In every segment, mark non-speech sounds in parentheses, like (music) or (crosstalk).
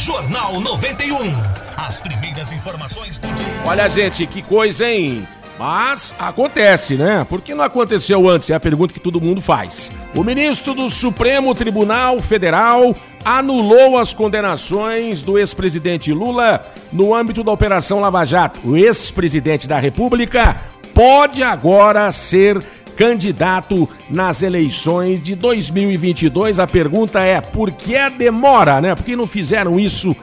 Jornal 91. As primeiras informações do dia. Olha, gente, que coisa, hein? Mas acontece, né? Por que não aconteceu antes? É a pergunta que todo mundo faz. O ministro do Supremo Tribunal Federal anulou as condenações do ex-presidente Lula no âmbito da Operação Lava Jato. O ex-presidente da República pode agora ser candidato nas eleições de 2022. A pergunta é: por que a demora, né? Por que não fizeram isso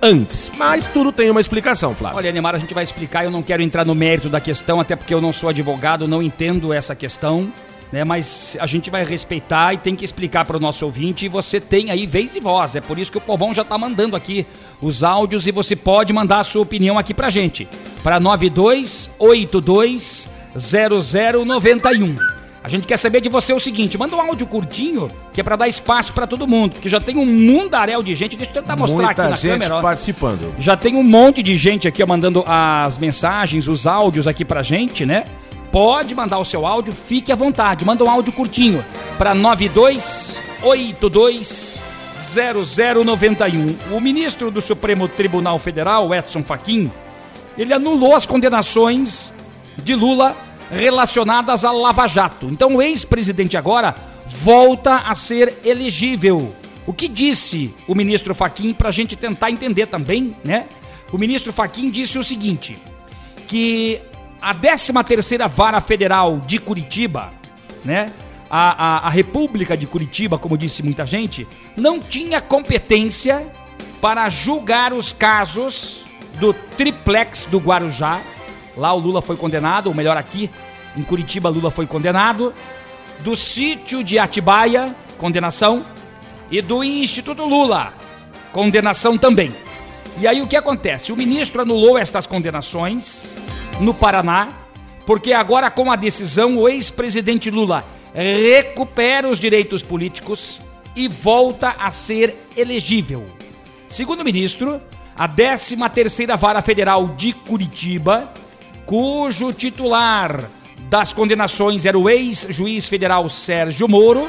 antes. Mas tudo tem uma explicação, Flávio. Olha, Neymar, a gente vai explicar. Eu não quero entrar no mérito da questão, até porque eu não sou advogado, não entendo essa questão. Né, mas a gente vai respeitar e tem que explicar para o nosso ouvinte. E você tem aí vez e voz. É por isso que o povão já está mandando aqui os áudios e você pode mandar a sua opinião aqui para gente. Para 92820091. A gente quer saber de você o seguinte: manda um áudio curtinho, que é para dar espaço para todo mundo, porque já tem um mundaréu de gente. Deixa eu tentar mostrar Muita aqui na gente câmera. ó. participando. Já tem um monte de gente aqui ó, mandando as mensagens, os áudios aqui pra gente, né? Pode mandar o seu áudio, fique à vontade. Manda um áudio curtinho para 92820091. O ministro do Supremo Tribunal Federal, Edson Fachin, ele anulou as condenações de Lula relacionadas à Lava Jato. Então o ex-presidente agora volta a ser elegível. O que disse o ministro Fachin para a gente tentar entender também, né? O ministro Fachin disse o seguinte, que a 13ª Vara Federal de Curitiba, né? A, a, a República de Curitiba, como disse muita gente, não tinha competência para julgar os casos do triplex do Guarujá. Lá o Lula foi condenado, ou melhor aqui, em Curitiba Lula foi condenado. Do sítio de Atibaia, condenação. E do Instituto Lula, condenação também. E aí o que acontece? O ministro anulou estas condenações no Paraná, porque agora com a decisão o ex-presidente Lula recupera os direitos políticos e volta a ser elegível. Segundo o ministro, a 13ª Vara Federal de Curitiba, cujo titular das condenações era o ex-juiz federal Sérgio Moro,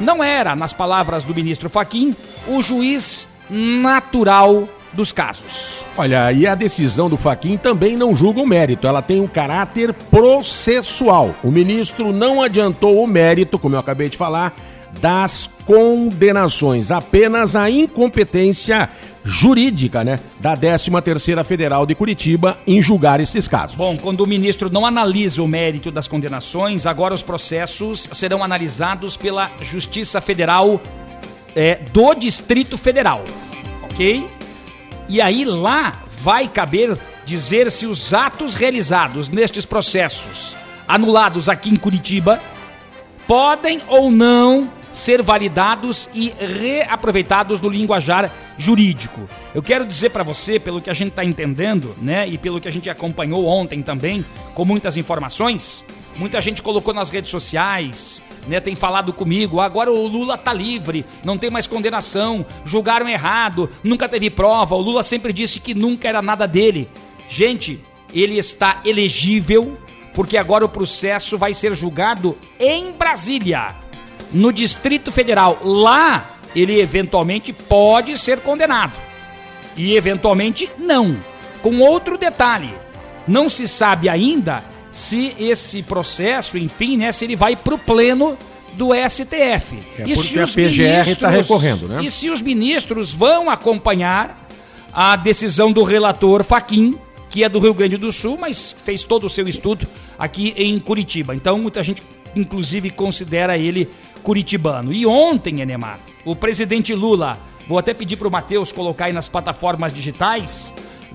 não era, nas palavras do ministro Faquim, o juiz natural dos casos. Olha, e a decisão do Faquin também não julga o mérito, ela tem um caráter processual. O ministro não adiantou o mérito, como eu acabei de falar, das condenações, apenas a incompetência jurídica, né, da 13ª Federal de Curitiba em julgar esses casos. Bom, quando o ministro não analisa o mérito das condenações, agora os processos serão analisados pela Justiça Federal é, do Distrito Federal, ok? E aí lá vai caber dizer se os atos realizados nestes processos, anulados aqui em Curitiba, podem ou não ser validados e reaproveitados no linguajar jurídico. Eu quero dizer para você, pelo que a gente está entendendo, né, e pelo que a gente acompanhou ontem também, com muitas informações, muita gente colocou nas redes sociais, né, tem falado comigo, agora o Lula tá livre, não tem mais condenação, julgaram errado, nunca teve prova, o Lula sempre disse que nunca era nada dele. Gente, ele está elegível porque agora o processo vai ser julgado em Brasília, no Distrito Federal. Lá ele eventualmente pode ser condenado e eventualmente não. Com outro detalhe, não se sabe ainda se esse processo, enfim, né, se ele vai para o pleno do STF. É porque a PGR tá recorrendo, né? E se os ministros vão acompanhar a decisão do relator Faquim, que é do Rio Grande do Sul, mas fez todo o seu estudo aqui em Curitiba. Então, muita gente, inclusive, considera ele curitibano. E ontem, Enemar, o presidente Lula, vou até pedir para o Matheus colocar aí nas plataformas digitais,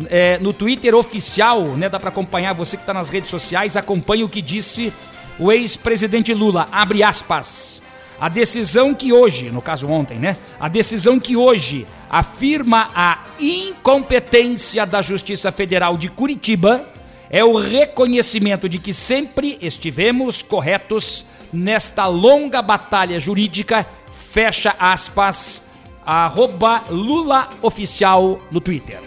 é, no Twitter oficial, né, dá para acompanhar, você que está nas redes sociais, acompanhe o que disse o ex-presidente Lula, abre aspas. A decisão que hoje, no caso ontem, né? A decisão que hoje afirma a incompetência da Justiça Federal de Curitiba é o reconhecimento de que sempre estivemos corretos nesta longa batalha jurídica. Fecha aspas, arroba Lula Oficial no Twitter.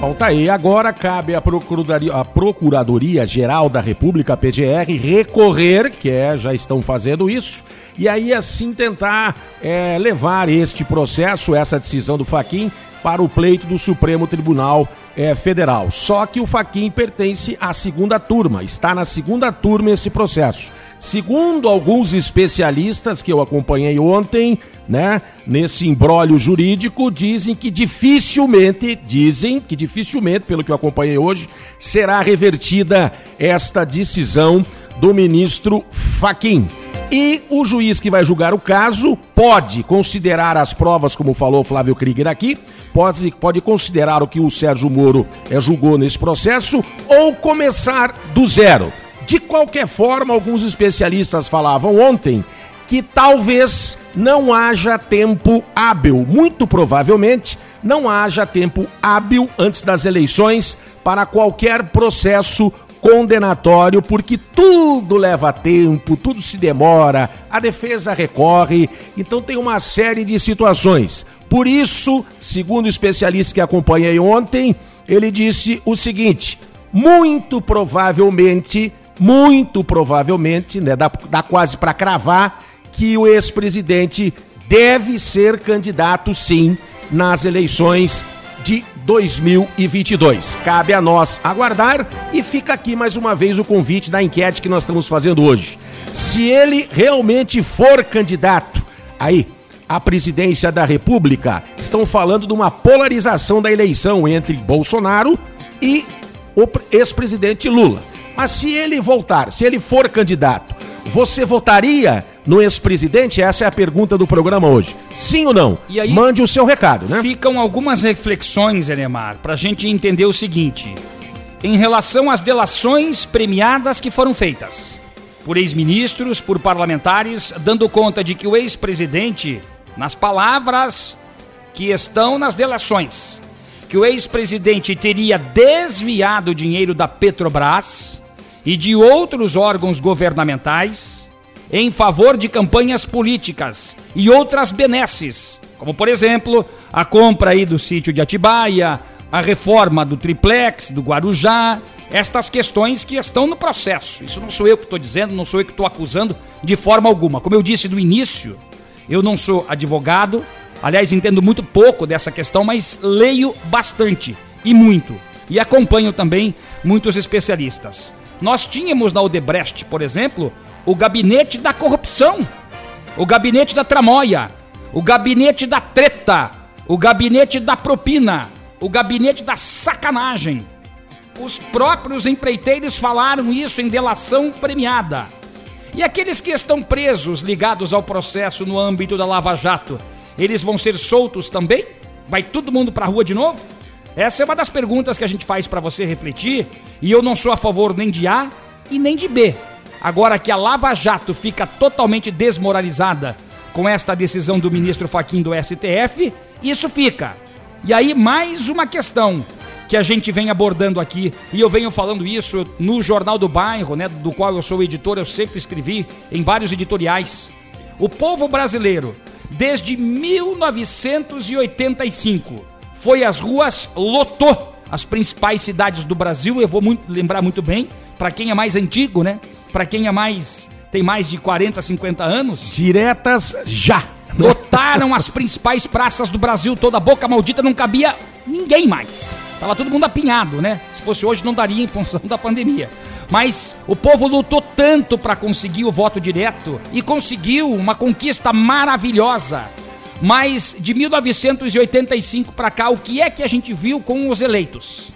Bom, tá aí. Agora cabe à Procuradoria, à Procuradoria Geral da República, PGR, recorrer, que é, já estão fazendo isso, e aí assim tentar é, levar este processo, essa decisão do Faquin, para o pleito do Supremo Tribunal é, Federal. Só que o Faquin pertence à segunda turma, está na segunda turma esse processo. Segundo alguns especialistas que eu acompanhei ontem, né, nesse embrólio jurídico, dizem que dificilmente, dizem que dificilmente, pelo que eu acompanhei hoje, será revertida esta decisão do ministro Faquim. E o juiz que vai julgar o caso pode considerar as provas, como falou Flávio Krieger aqui, pode, pode considerar o que o Sérgio Moro é, julgou nesse processo ou começar do zero. De qualquer forma, alguns especialistas falavam ontem que talvez não haja tempo hábil, muito provavelmente não haja tempo hábil antes das eleições para qualquer processo condenatório, porque tudo leva tempo, tudo se demora, a defesa recorre, então tem uma série de situações. Por isso, segundo o especialista que acompanhei ontem, ele disse o seguinte: muito provavelmente, muito provavelmente, né, dá, dá quase para cravar, que o ex-presidente deve ser candidato sim nas eleições de 2022. Cabe a nós aguardar e fica aqui mais uma vez o convite da enquete que nós estamos fazendo hoje. Se ele realmente for candidato aí à presidência da República, estão falando de uma polarização da eleição entre Bolsonaro e o ex-presidente Lula. Mas se ele voltar, se ele for candidato, você votaria no ex-presidente? Essa é a pergunta do programa hoje. Sim ou não? E aí, Mande o seu recado, né? Ficam algumas reflexões, Enemar, para a gente entender o seguinte. Em relação às delações premiadas que foram feitas por ex-ministros, por parlamentares, dando conta de que o ex-presidente, nas palavras que estão nas delações, que o ex-presidente teria desviado dinheiro da Petrobras e de outros órgãos governamentais em favor de campanhas políticas e outras benesses, como por exemplo, a compra aí do sítio de Atibaia, a reforma do triplex, do Guarujá, estas questões que estão no processo. Isso não sou eu que estou dizendo, não sou eu que estou acusando de forma alguma. Como eu disse no início, eu não sou advogado, aliás, entendo muito pouco dessa questão, mas leio bastante e muito. E acompanho também muitos especialistas. Nós tínhamos na Odebrecht, por exemplo, o gabinete da corrupção, o gabinete da tramóia, o gabinete da treta, o gabinete da propina, o gabinete da sacanagem. Os próprios empreiteiros falaram isso em delação premiada. E aqueles que estão presos ligados ao processo no âmbito da Lava Jato, eles vão ser soltos também? Vai todo mundo para a rua de novo? Essa é uma das perguntas que a gente faz para você refletir, e eu não sou a favor nem de A e nem de B. Agora que a Lava Jato fica totalmente desmoralizada com esta decisão do ministro Faquim do STF, isso fica. E aí, mais uma questão que a gente vem abordando aqui, e eu venho falando isso no Jornal do Bairro, né, do qual eu sou editor, eu sempre escrevi em vários editoriais. O povo brasileiro, desde 1985, foi às ruas, lotou as principais cidades do Brasil, eu vou muito, lembrar muito bem, para quem é mais antigo, né? Para quem é mais tem mais de 40, 50 anos. Diretas já. Lotaram as principais praças do Brasil, toda a boca maldita não cabia ninguém mais. Tava todo mundo apinhado, né? Se fosse hoje não daria em função da pandemia. Mas o povo lutou tanto para conseguir o voto direto e conseguiu uma conquista maravilhosa. Mas de 1985 para cá, o que é que a gente viu com os eleitos?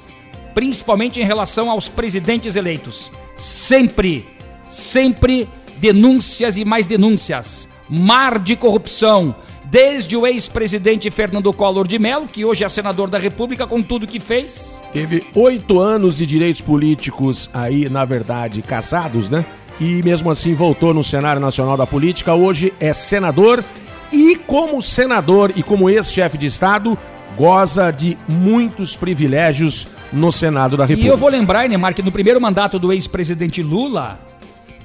Principalmente em relação aos presidentes eleitos. Sempre, sempre denúncias e mais denúncias. Mar de corrupção. Desde o ex-presidente Fernando Collor de Mello, que hoje é senador da República, com tudo que fez. Teve oito anos de direitos políticos aí, na verdade, caçados, né? E mesmo assim voltou no cenário nacional da política. Hoje é senador e, como senador e como ex-chefe de Estado, goza de muitos privilégios no Senado da República. E eu vou lembrar, Neymar, que no primeiro mandato do ex-presidente Lula,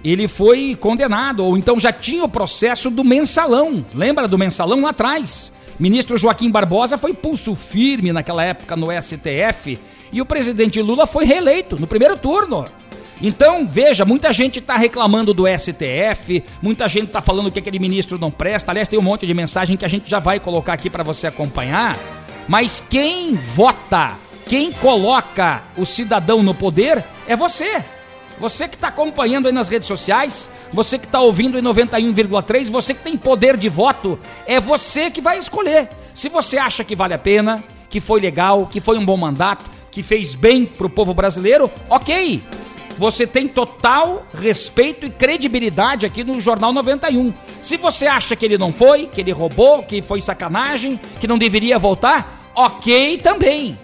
ele foi condenado, ou então já tinha o processo do mensalão. Lembra do mensalão lá atrás? Ministro Joaquim Barbosa foi pulso firme naquela época no STF e o presidente Lula foi reeleito no primeiro turno. Então, veja, muita gente está reclamando do STF, muita gente está falando que aquele ministro não presta. Aliás, tem um monte de mensagem que a gente já vai colocar aqui para você acompanhar. Mas quem vota, quem coloca o cidadão no poder é você. Você que está acompanhando aí nas redes sociais, você que está ouvindo em 91,3, você que tem poder de voto, é você que vai escolher. Se você acha que vale a pena, que foi legal, que foi um bom mandato, que fez bem para o povo brasileiro, ok. Você tem total respeito e credibilidade aqui no Jornal 91. Se você acha que ele não foi, que ele roubou, que foi sacanagem, que não deveria voltar, ok também.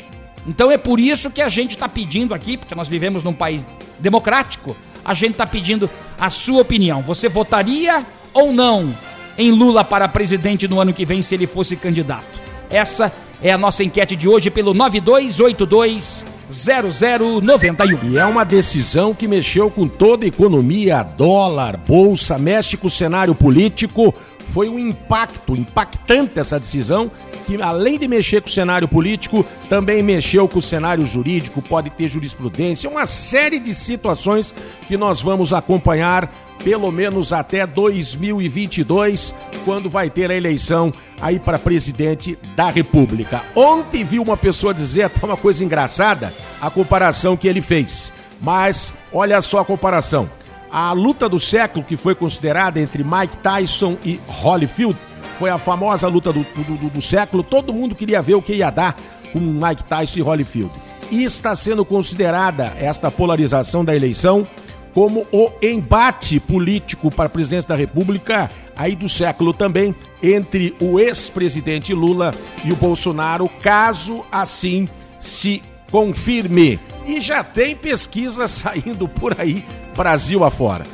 Então é por isso que a gente está pedindo aqui, porque nós vivemos num país democrático, a gente está pedindo a sua opinião. Você votaria ou não em Lula para presidente no ano que vem se ele fosse candidato? Essa é a nossa enquete de hoje pelo 9282 0091. E é uma decisão que mexeu com toda a economia, dólar, bolsa, mexe com o cenário político. Foi um impacto, impactante essa decisão, que além de mexer com o cenário político, também mexeu com o cenário jurídico, pode ter jurisprudência, uma série de situações que nós vamos acompanhar pelo menos até 2022, quando vai ter a eleição aí para presidente da República. Ontem vi uma pessoa dizer até uma coisa engraçada, a comparação que ele fez. Mas olha só a comparação. A luta do século que foi considerada entre Mike Tyson e Holyfield foi a famosa luta do, do, do século. Todo mundo queria ver o que ia dar com Mike Tyson e Holyfield. E está sendo considerada esta polarização da eleição como o embate político para a presidência da República aí do século também entre o ex-presidente Lula e o Bolsonaro, caso assim se confirme. E já tem pesquisa (laughs) saindo por aí, Brasil afora.